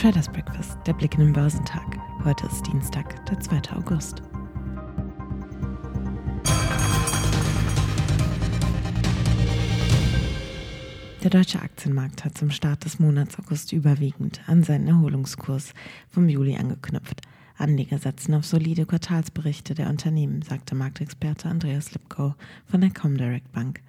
Traders Breakfast, der Blick in den Börsentag. Heute ist Dienstag, der 2. August. Der deutsche Aktienmarkt hat zum Start des Monats August überwiegend an seinen Erholungskurs vom Juli angeknüpft. Anleger setzen auf solide Quartalsberichte der Unternehmen, sagte Marktexperte Andreas Lipkow von der Comdirect Bank.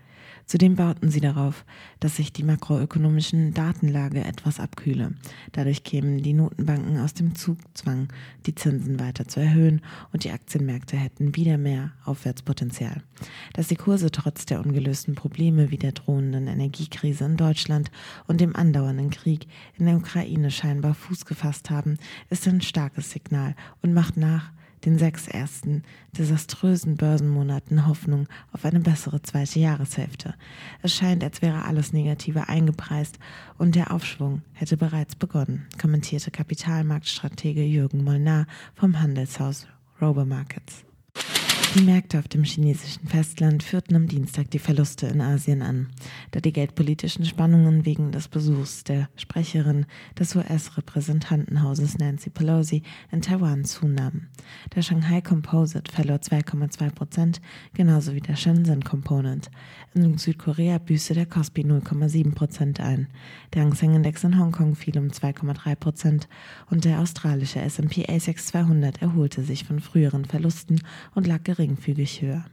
Zudem bauten sie darauf, dass sich die makroökonomischen Datenlage etwas abkühle. Dadurch kämen die Notenbanken aus dem Zugzwang, die Zinsen weiter zu erhöhen und die Aktienmärkte hätten wieder mehr Aufwärtspotenzial. Dass die Kurse trotz der ungelösten Probleme wie der drohenden Energiekrise in Deutschland und dem andauernden Krieg in der Ukraine scheinbar Fuß gefasst haben, ist ein starkes Signal und macht nach, den sechs ersten desaströsen Börsenmonaten Hoffnung auf eine bessere zweite Jahreshälfte. Es scheint, als wäre alles Negative eingepreist und der Aufschwung hätte bereits begonnen, kommentierte Kapitalmarktstratege Jürgen Molnar vom Handelshaus Robo Markets. Die Märkte auf dem chinesischen Festland führten am Dienstag die Verluste in Asien an, da die geldpolitischen Spannungen wegen des Besuchs der Sprecherin des US-Repräsentantenhauses Nancy Pelosi in Taiwan zunahmen. Der Shanghai Composite verlor 2,2 Prozent, genauso wie der Shenzhen Component. In Südkorea büßte der Kospi 0,7 Prozent ein. Der Hang Seng Index in Hongkong fiel um 2,3 Prozent und der australische S&P ASX 200 erholte sich von früheren Verlusten und lag gering geringfügig höher.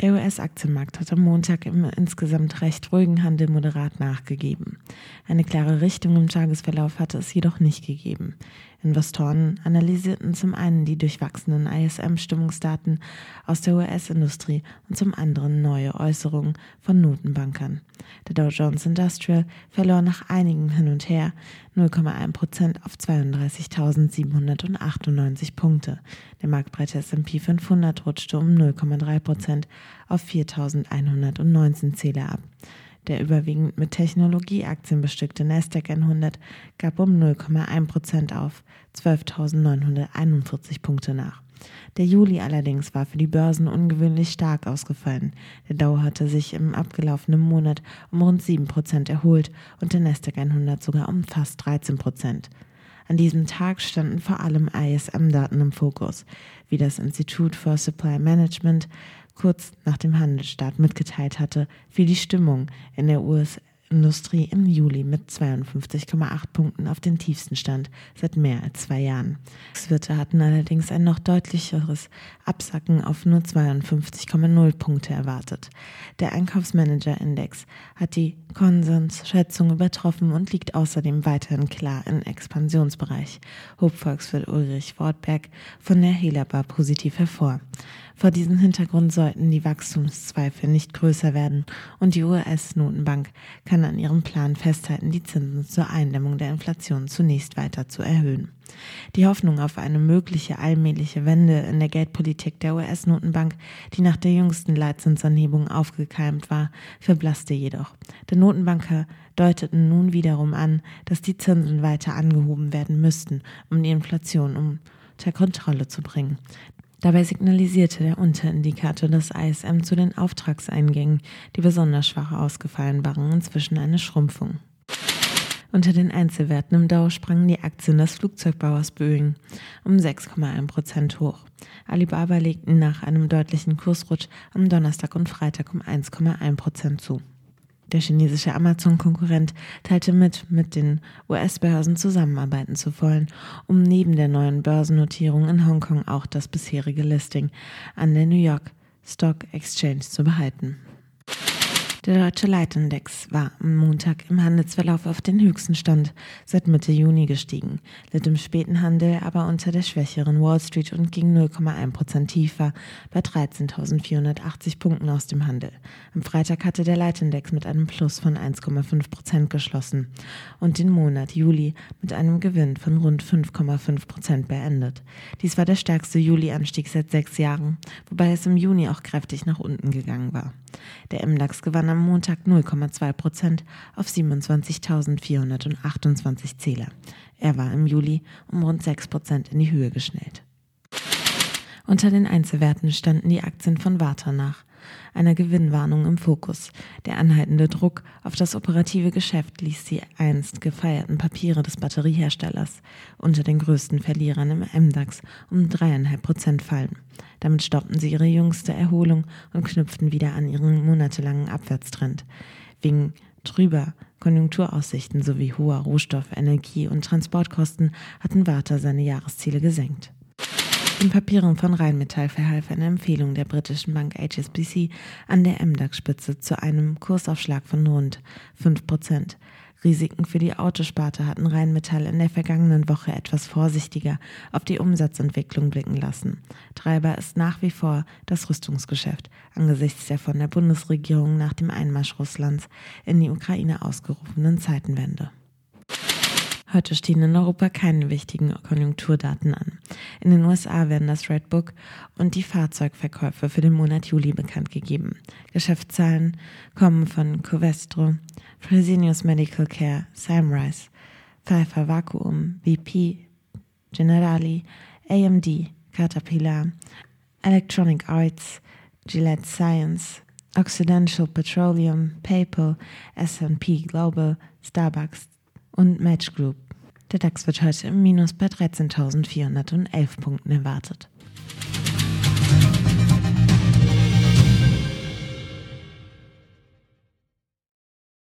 Der US-Aktienmarkt hat am Montag im insgesamt recht ruhigen Handel moderat nachgegeben. Eine klare Richtung im Tagesverlauf hatte es jedoch nicht gegeben. Investoren analysierten zum einen die durchwachsenen ISM-Stimmungsdaten aus der US-Industrie und zum anderen neue Äußerungen von Notenbankern. Der Dow Jones Industrial verlor nach einigem Hin und Her 0,1 Prozent auf 32.798 Punkte. Der marktbreite S&P 500 rutschte um 0,3 Prozent auf 4.119 Zähler ab. Der überwiegend mit Technologieaktien bestückte Nasdaq 100 gab um 0,1 Prozent auf 12.941 Punkte nach. Der Juli allerdings war für die Börsen ungewöhnlich stark ausgefallen. Der Dow hatte sich im abgelaufenen Monat um rund 7 Prozent erholt und der Nasdaq 100 sogar um fast 13 Prozent. An diesem Tag standen vor allem ISM-Daten im Fokus, wie das Institute for Supply Management kurz nach dem Handelsstart mitgeteilt hatte, fiel die Stimmung in der US Industrie im Juli mit 52,8 Punkten auf den tiefsten Stand seit mehr als zwei Jahren. Wirte hatten allerdings ein noch deutlicheres Absacken auf nur 52,0 Punkte erwartet. Der Einkaufsmanager-Index hat die Konsensschätzung übertroffen und liegt außerdem weiterhin klar im Expansionsbereich, hob Volkswirt Ulrich Wortberg von der Helaba positiv hervor. Vor diesem Hintergrund sollten die Wachstumszweifel nicht größer werden und die US-Notenbank kann an ihrem Plan festhalten, die Zinsen zur Eindämmung der Inflation zunächst weiter zu erhöhen. Die Hoffnung auf eine mögliche allmähliche Wende in der Geldpolitik der US-Notenbank, die nach der jüngsten Leitzinsanhebung aufgekeimt war, verblasste jedoch. Der Notenbanker deuteten nun wiederum an, dass die Zinsen weiter angehoben werden müssten, um die Inflation unter Kontrolle zu bringen. Dabei signalisierte der Unterindikator des ISM zu den Auftragseingängen, die besonders schwach ausgefallen waren, inzwischen eine Schrumpfung. Unter den Einzelwerten im Dow sprangen die Aktien des Flugzeugbauers Boeing um 6,1 Prozent hoch. Alibaba legten nach einem deutlichen Kursrutsch am Donnerstag und Freitag um 1,1 Prozent zu. Der chinesische Amazon-Konkurrent teilte mit, mit den US-Börsen zusammenarbeiten zu wollen, um neben der neuen Börsennotierung in Hongkong auch das bisherige Listing an der New York Stock Exchange zu behalten. Der deutsche Leitindex war am Montag im Handelsverlauf auf den höchsten Stand seit Mitte Juni gestiegen, litt im späten Handel aber unter der schwächeren Wall Street und ging 0,1 Prozent tiefer bei 13.480 Punkten aus dem Handel. Am Freitag hatte der Leitindex mit einem Plus von 1,5 Prozent geschlossen und den Monat Juli mit einem Gewinn von rund 5,5 Prozent beendet. Dies war der stärkste Juli-Anstieg seit sechs Jahren, wobei es im Juni auch kräftig nach unten gegangen war. Der MDAX gewann am Montag 0,2 Prozent auf 27.428 Zähler. Er war im Juli um rund 6 Prozent in die Höhe geschnellt. Unter den Einzelwerten standen die Aktien von Warta nach. Einer Gewinnwarnung im Fokus. Der anhaltende Druck auf das operative Geschäft ließ die einst gefeierten Papiere des Batterieherstellers unter den größten Verlierern im MDAX um dreieinhalb Prozent fallen. Damit stoppten sie ihre jüngste Erholung und knüpften wieder an ihren monatelangen Abwärtstrend. Wegen trüber Konjunkturaussichten sowie hoher Rohstoff-, Energie- und Transportkosten hatten Warta seine Jahresziele gesenkt. Den Papieren von Rheinmetall verhalf eine Empfehlung der britischen Bank HSBC an der MDAX-Spitze zu einem Kursaufschlag von rund 5 Prozent. Risiken für die Autosparte hatten Rheinmetall in der vergangenen Woche etwas vorsichtiger auf die Umsatzentwicklung blicken lassen. Treiber ist nach wie vor das Rüstungsgeschäft angesichts der von der Bundesregierung nach dem Einmarsch Russlands in die Ukraine ausgerufenen Zeitenwende. Heute stehen in Europa keine wichtigen Konjunkturdaten an. In den USA werden das Red Book und die Fahrzeugverkäufe für den Monat Juli bekannt gegeben. Geschäftszahlen kommen von Covestro, Fresenius Medical Care, Samrise, Pfeiffer Vakuum, VP, Generali, AMD, Caterpillar, Electronic Arts, Gillette Science, Occidental Petroleum, PayPal, S&P Global, Starbucks, und Match Group. Der DAX wird heute im Minus bei 13.411 Punkten erwartet.